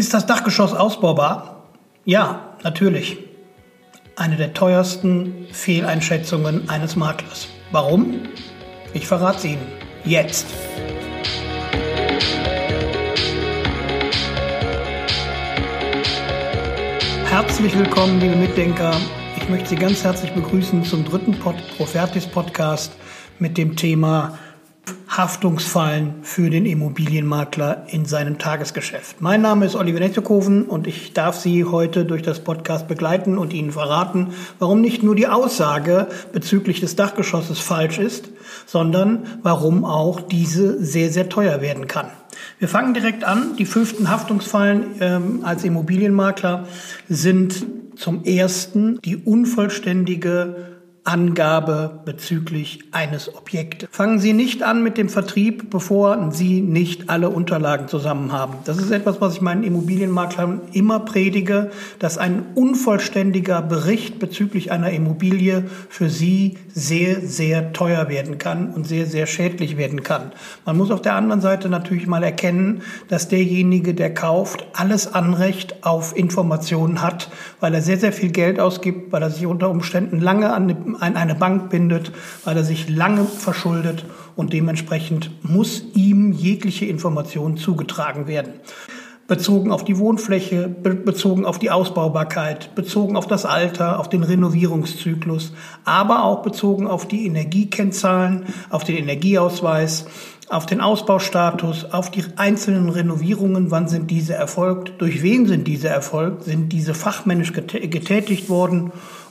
Ist das Dachgeschoss ausbaubar? Ja, natürlich. Eine der teuersten Fehleinschätzungen eines Maklers. Warum? Ich verrate es Ihnen. Jetzt. Herzlich willkommen, liebe Mitdenker. Ich möchte Sie ganz herzlich begrüßen zum dritten Pod Profertis Podcast mit dem Thema Haftungsfallen für den Immobilienmakler in seinem Tagesgeschäft. Mein Name ist Oliver Nettekoven und ich darf Sie heute durch das Podcast begleiten und Ihnen verraten, warum nicht nur die Aussage bezüglich des Dachgeschosses falsch ist, sondern warum auch diese sehr, sehr teuer werden kann. Wir fangen direkt an. Die fünften Haftungsfallen ähm, als Immobilienmakler sind zum ersten die unvollständige Angabe bezüglich eines Objektes. Fangen Sie nicht an mit dem Vertrieb, bevor Sie nicht alle Unterlagen zusammen haben. Das ist etwas, was ich meinen Immobilienmaklern immer predige, dass ein unvollständiger Bericht bezüglich einer Immobilie für Sie sehr, sehr teuer werden kann und sehr, sehr schädlich werden kann. Man muss auf der anderen Seite natürlich mal erkennen, dass derjenige, der kauft, alles Anrecht auf Informationen hat, weil er sehr, sehr viel Geld ausgibt, weil er sich unter Umständen lange an an eine Bank bindet, weil er sich lange verschuldet und dementsprechend muss ihm jegliche Information zugetragen werden. Bezogen auf die Wohnfläche, bezogen auf die Ausbaubarkeit, bezogen auf das Alter, auf den Renovierungszyklus, aber auch bezogen auf die Energiekennzahlen, auf den Energieausweis, auf den Ausbaustatus, auf die einzelnen Renovierungen, wann sind diese erfolgt, durch wen sind diese erfolgt, sind diese fachmännisch getätigt worden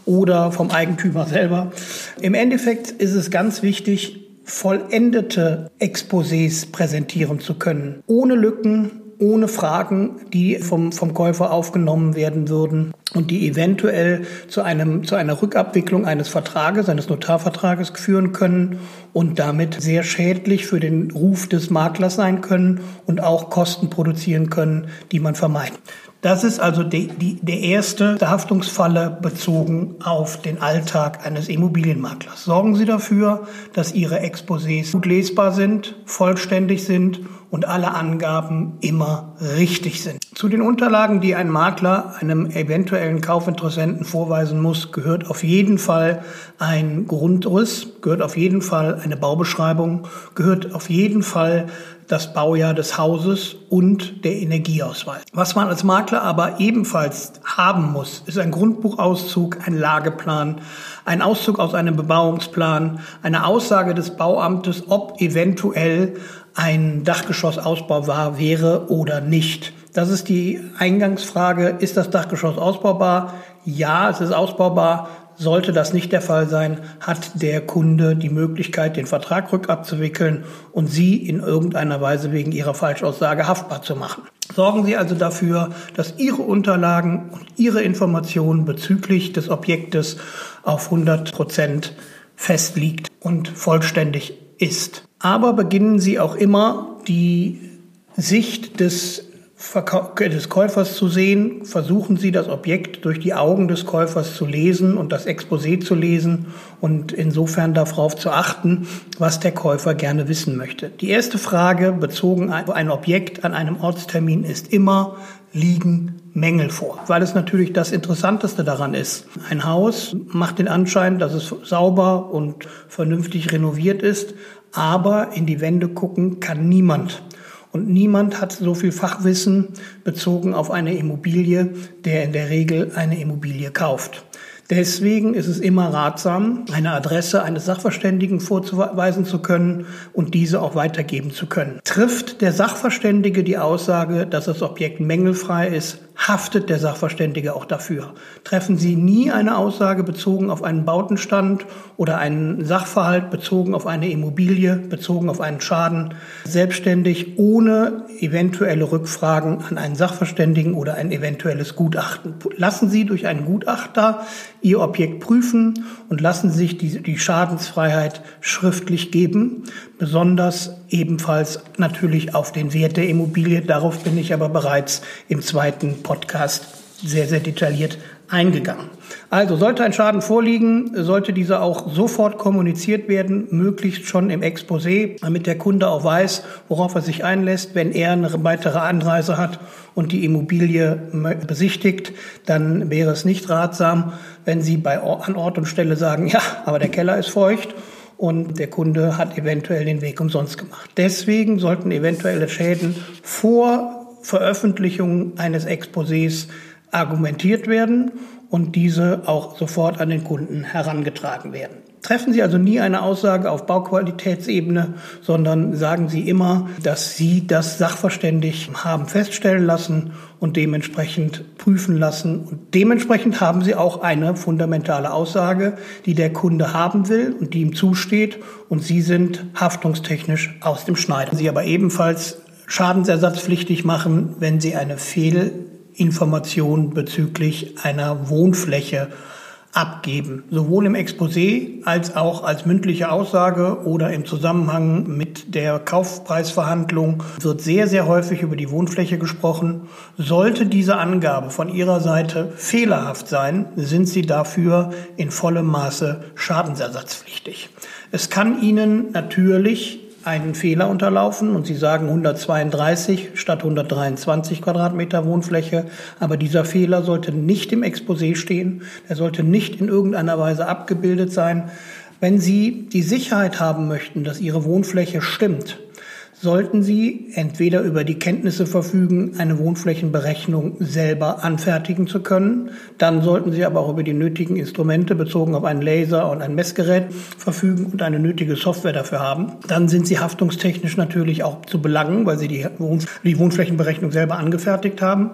oder vom Eigentümer selber. Im Endeffekt ist es ganz wichtig, vollendete Exposés präsentieren zu können, ohne Lücken, ohne Fragen, die vom, vom Käufer aufgenommen werden würden und die eventuell zu einem, zu einer Rückabwicklung eines Vertrages, eines Notarvertrages führen können und damit sehr schädlich für den Ruf des Maklers sein können und auch Kosten produzieren können, die man vermeidet. Das ist also die, die, der erste Haftungsfalle bezogen auf den Alltag eines Immobilienmaklers. Sorgen Sie dafür, dass Ihre Exposés gut lesbar sind, vollständig sind und alle Angaben immer richtig sind. Zu den Unterlagen, die ein Makler einem eventuellen Kaufinteressenten vorweisen muss, gehört auf jeden Fall ein Grundriss, gehört auf jeden Fall eine Baubeschreibung, gehört auf jeden Fall das Baujahr des Hauses und der Energieausweis. Was man als Makler aber ebenfalls haben muss, ist ein Grundbuchauszug, ein Lageplan, ein Auszug aus einem Bebauungsplan, eine Aussage des Bauamtes, ob eventuell ein Dachgeschossausbau war, wäre oder nicht. Das ist die Eingangsfrage. Ist das Dachgeschoss ausbaubar? Ja, es ist ausbaubar. Sollte das nicht der Fall sein, hat der Kunde die Möglichkeit, den Vertrag rückabzuwickeln und Sie in irgendeiner Weise wegen Ihrer Falschaussage haftbar zu machen. Sorgen Sie also dafür, dass Ihre Unterlagen und Ihre Informationen bezüglich des Objektes auf 100 Prozent festliegt und vollständig ist. Aber beginnen Sie auch immer die Sicht des des Käufers zu sehen, versuchen Sie das Objekt durch die Augen des Käufers zu lesen und das Exposé zu lesen und insofern darauf zu achten, was der Käufer gerne wissen möchte. Die erste Frage bezogen auf ein Objekt an einem Ortstermin ist immer, liegen Mängel vor, weil es natürlich das Interessanteste daran ist. Ein Haus macht den Anschein, dass es sauber und vernünftig renoviert ist, aber in die Wände gucken kann niemand. Und niemand hat so viel Fachwissen bezogen auf eine Immobilie, der in der Regel eine Immobilie kauft. Deswegen ist es immer ratsam, eine Adresse eines Sachverständigen vorzuweisen zu können und diese auch weitergeben zu können. Trifft der Sachverständige die Aussage, dass das Objekt mängelfrei ist, haftet der Sachverständige auch dafür. Treffen Sie nie eine Aussage bezogen auf einen Bautenstand oder einen Sachverhalt bezogen auf eine Immobilie, bezogen auf einen Schaden, selbstständig ohne eventuelle Rückfragen an einen Sachverständigen oder ein eventuelles Gutachten. Lassen Sie durch einen Gutachter Ihr Objekt prüfen und lassen Sie sich die, die Schadensfreiheit schriftlich geben, besonders ebenfalls natürlich auf den Wert der Immobilie. Darauf bin ich aber bereits im zweiten Podcast sehr, sehr detailliert eingegangen. Also sollte ein Schaden vorliegen, sollte dieser auch sofort kommuniziert werden, möglichst schon im Exposé, damit der Kunde auch weiß, worauf er sich einlässt. Wenn er eine weitere Anreise hat und die Immobilie besichtigt, dann wäre es nicht ratsam, wenn Sie bei, an Ort und Stelle sagen, ja, aber der Keller ist feucht und der Kunde hat eventuell den Weg umsonst gemacht. Deswegen sollten eventuelle Schäden vor Veröffentlichung eines Exposés argumentiert werden und diese auch sofort an den Kunden herangetragen werden. Treffen Sie also nie eine Aussage auf Bauqualitätsebene, sondern sagen Sie immer, dass Sie das sachverständig haben feststellen lassen und dementsprechend prüfen lassen. Und dementsprechend haben Sie auch eine fundamentale Aussage, die der Kunde haben will und die ihm zusteht. Und Sie sind haftungstechnisch aus dem Schneider. Sie aber ebenfalls schadensersatzpflichtig machen, wenn Sie eine Fehlinformation bezüglich einer Wohnfläche abgeben, sowohl im Exposé als auch als mündliche Aussage oder im Zusammenhang mit der Kaufpreisverhandlung wird sehr, sehr häufig über die Wohnfläche gesprochen. Sollte diese Angabe von Ihrer Seite fehlerhaft sein, sind Sie dafür in vollem Maße schadensersatzpflichtig. Es kann Ihnen natürlich einen Fehler unterlaufen und Sie sagen 132 statt 123 Quadratmeter Wohnfläche. Aber dieser Fehler sollte nicht im Exposé stehen. Er sollte nicht in irgendeiner Weise abgebildet sein. Wenn Sie die Sicherheit haben möchten, dass Ihre Wohnfläche stimmt, sollten Sie entweder über die Kenntnisse verfügen, eine Wohnflächenberechnung selber anfertigen zu können. Dann sollten Sie aber auch über die nötigen Instrumente bezogen auf einen Laser und ein Messgerät verfügen und eine nötige Software dafür haben. Dann sind Sie haftungstechnisch natürlich auch zu belangen, weil Sie die, Wohnflächenberechnung selber angefertigt haben.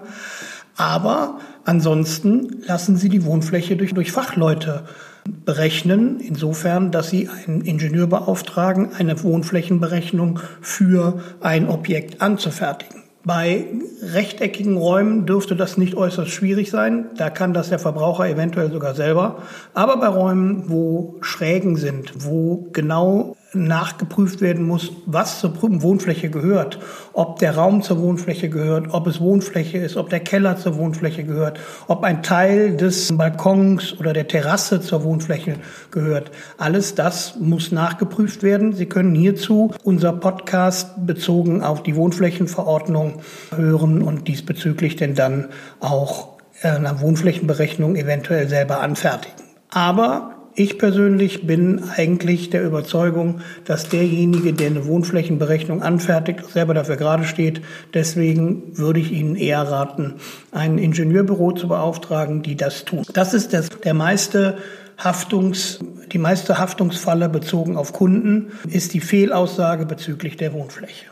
Aber ansonsten lassen Sie die Wohnfläche durch, durch Fachleute berechnen, insofern, dass Sie einen Ingenieur beauftragen, eine Wohnflächenberechnung für ein Objekt anzufertigen. Bei rechteckigen Räumen dürfte das nicht äußerst schwierig sein. Da kann das der Verbraucher eventuell sogar selber. Aber bei Räumen, wo Schrägen sind, wo genau nachgeprüft werden muss, was zur Wohnfläche gehört, ob der Raum zur Wohnfläche gehört, ob es Wohnfläche ist, ob der Keller zur Wohnfläche gehört, ob ein Teil des Balkons oder der Terrasse zur Wohnfläche gehört. Alles das muss nachgeprüft werden. Sie können hierzu unser Podcast bezogen auf die Wohnflächenverordnung hören und diesbezüglich denn dann auch eine Wohnflächenberechnung eventuell selber anfertigen. Aber ich persönlich bin eigentlich der Überzeugung, dass derjenige, der eine Wohnflächenberechnung anfertigt, selber dafür gerade steht. Deswegen würde ich Ihnen eher raten, ein Ingenieurbüro zu beauftragen, die das tun. Das ist das, der meiste Haftungs, die meiste Haftungsfalle bezogen auf Kunden ist die Fehlaussage bezüglich der Wohnfläche.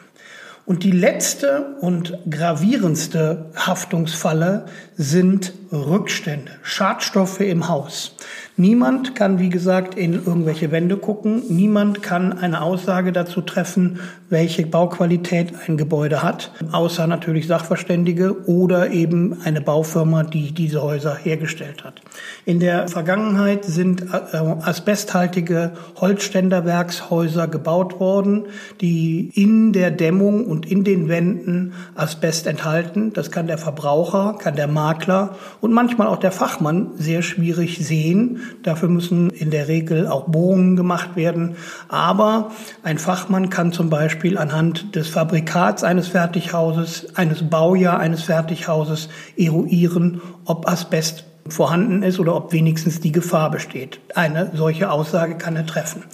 Und die letzte und gravierendste Haftungsfalle sind Rückstände, Schadstoffe im Haus. Niemand kann, wie gesagt, in irgendwelche Wände gucken. Niemand kann eine Aussage dazu treffen, welche Bauqualität ein Gebäude hat, außer natürlich Sachverständige oder eben eine Baufirma, die diese Häuser hergestellt hat. In der Vergangenheit sind äh, asbesthaltige Holzständerwerkshäuser gebaut worden, die in der Dämmung und in den Wänden Asbest enthalten. Das kann der Verbraucher, kann der Makler und manchmal auch der Fachmann sehr schwierig sehen. Dafür müssen in der Regel auch Bohrungen gemacht werden. Aber ein Fachmann kann zum Beispiel anhand des Fabrikats eines Fertighauses, eines Baujahr eines Fertighauses eruieren, ob Asbest vorhanden ist oder ob wenigstens die Gefahr besteht. Eine solche Aussage kann er treffen.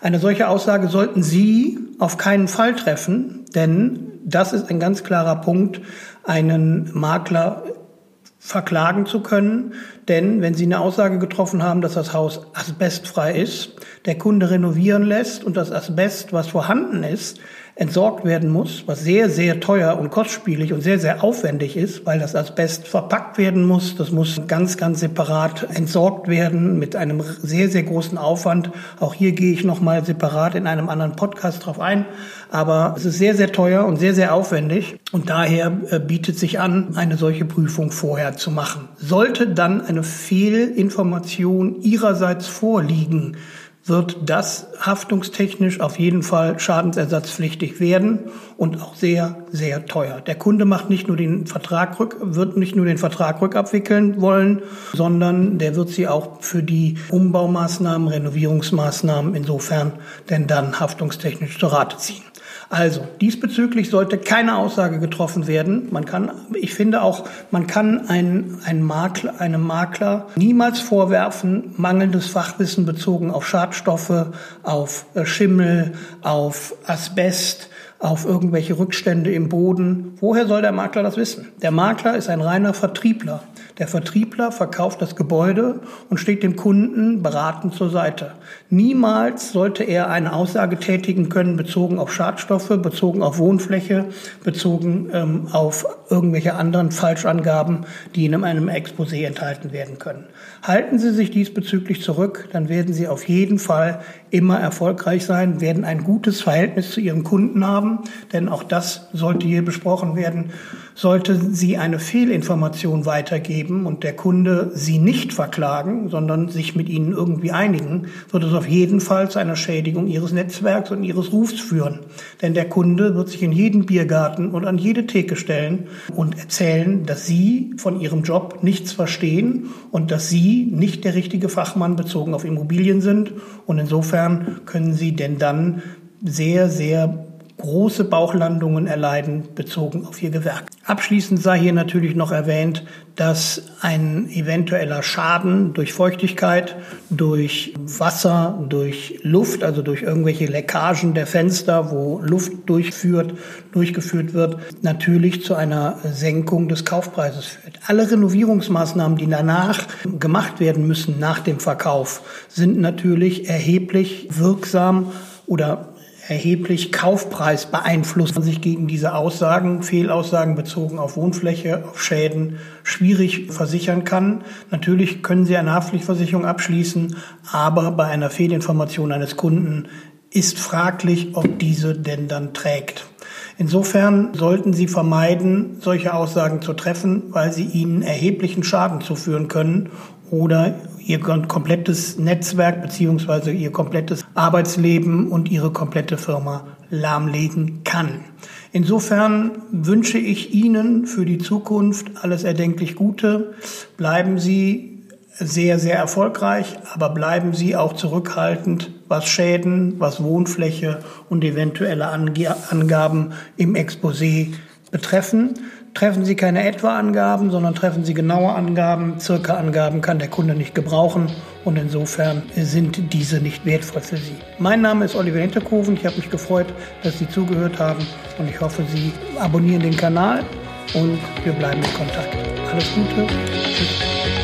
Eine solche Aussage sollten Sie auf keinen Fall treffen, denn das ist ein ganz klarer Punkt, einen Makler verklagen zu können. Denn wenn Sie eine Aussage getroffen haben, dass das Haus asbestfrei ist, der Kunde renovieren lässt und das Asbest, was vorhanden ist, entsorgt werden muss, was sehr, sehr teuer und kostspielig und sehr, sehr aufwendig ist, weil das Asbest verpackt werden muss. Das muss ganz, ganz separat entsorgt werden mit einem sehr, sehr großen Aufwand. Auch hier gehe ich nochmal separat in einem anderen Podcast drauf ein. Aber es ist sehr, sehr teuer und sehr, sehr aufwendig. Und daher äh, bietet sich an, eine solche Prüfung vorher zu machen. Sollte dann eine Fehlinformation Ihrerseits vorliegen, wird das haftungstechnisch auf jeden Fall schadensersatzpflichtig werden und auch sehr, sehr teuer. Der Kunde macht nicht nur den Vertrag rück, wird nicht nur den Vertrag rückabwickeln wollen, sondern der wird sie auch für die Umbaumaßnahmen, Renovierungsmaßnahmen insofern denn dann haftungstechnisch zur Rate ziehen. Also, diesbezüglich sollte keine Aussage getroffen werden. Man kann, ich finde auch, man kann einen, einen Makler, einem Makler niemals vorwerfen, mangelndes Fachwissen bezogen auf Schadstoffe, auf äh, Schimmel, auf Asbest, auf irgendwelche Rückstände im Boden. Woher soll der Makler das wissen? Der Makler ist ein reiner Vertriebler. Der Vertriebler verkauft das Gebäude und steht dem Kunden beratend zur Seite. Niemals sollte er eine Aussage tätigen können bezogen auf Schadstoffe, bezogen auf Wohnfläche, bezogen ähm, auf irgendwelche anderen Falschangaben, die in einem Exposé enthalten werden können. Halten Sie sich diesbezüglich zurück, dann werden Sie auf jeden Fall immer erfolgreich sein, werden ein gutes Verhältnis zu Ihren Kunden haben, denn auch das sollte hier besprochen werden. Sollte Sie eine Fehlinformation weitergeben und der Kunde Sie nicht verklagen, sondern sich mit Ihnen irgendwie einigen, wird es auf jeden Fall zu einer Schädigung Ihres Netzwerks und Ihres Rufs führen. Denn der Kunde wird sich in jeden Biergarten und an jede Theke stellen und erzählen, dass Sie von Ihrem Job nichts verstehen und dass Sie nicht der richtige Fachmann bezogen auf Immobilien sind. Und insofern können Sie denn dann sehr, sehr große Bauchlandungen erleiden, bezogen auf ihr Gewerk. Abschließend sei hier natürlich noch erwähnt, dass ein eventueller Schaden durch Feuchtigkeit, durch Wasser, durch Luft, also durch irgendwelche Leckagen der Fenster, wo Luft durchführt, durchgeführt wird, natürlich zu einer Senkung des Kaufpreises führt. Alle Renovierungsmaßnahmen, die danach gemacht werden müssen nach dem Verkauf, sind natürlich erheblich wirksam oder erheblich Kaufpreis beeinflusst man sich gegen diese Aussagen, Fehlaussagen bezogen auf Wohnfläche, auf Schäden schwierig versichern kann. Natürlich können Sie eine Haftpflichtversicherung abschließen, aber bei einer Fehlinformation eines Kunden ist fraglich, ob diese denn dann trägt. Insofern sollten Sie vermeiden, solche Aussagen zu treffen, weil sie Ihnen erheblichen Schaden zuführen können oder ihr komplettes Netzwerk beziehungsweise ihr komplettes Arbeitsleben und ihre komplette Firma lahmlegen kann. Insofern wünsche ich Ihnen für die Zukunft alles erdenklich Gute. Bleiben Sie sehr, sehr erfolgreich, aber bleiben Sie auch zurückhaltend, was Schäden, was Wohnfläche und eventuelle Angaben im Exposé betreffen treffen Sie keine Etwa-Angaben, sondern treffen Sie genaue Angaben. Circa Angaben kann der Kunde nicht gebrauchen und insofern sind diese nicht wertvoll für Sie. Mein Name ist Oliver Hinterkoven. Ich habe mich gefreut, dass Sie zugehört haben und ich hoffe, Sie abonnieren den Kanal und wir bleiben in Kontakt. Alles Gute. Tschüss.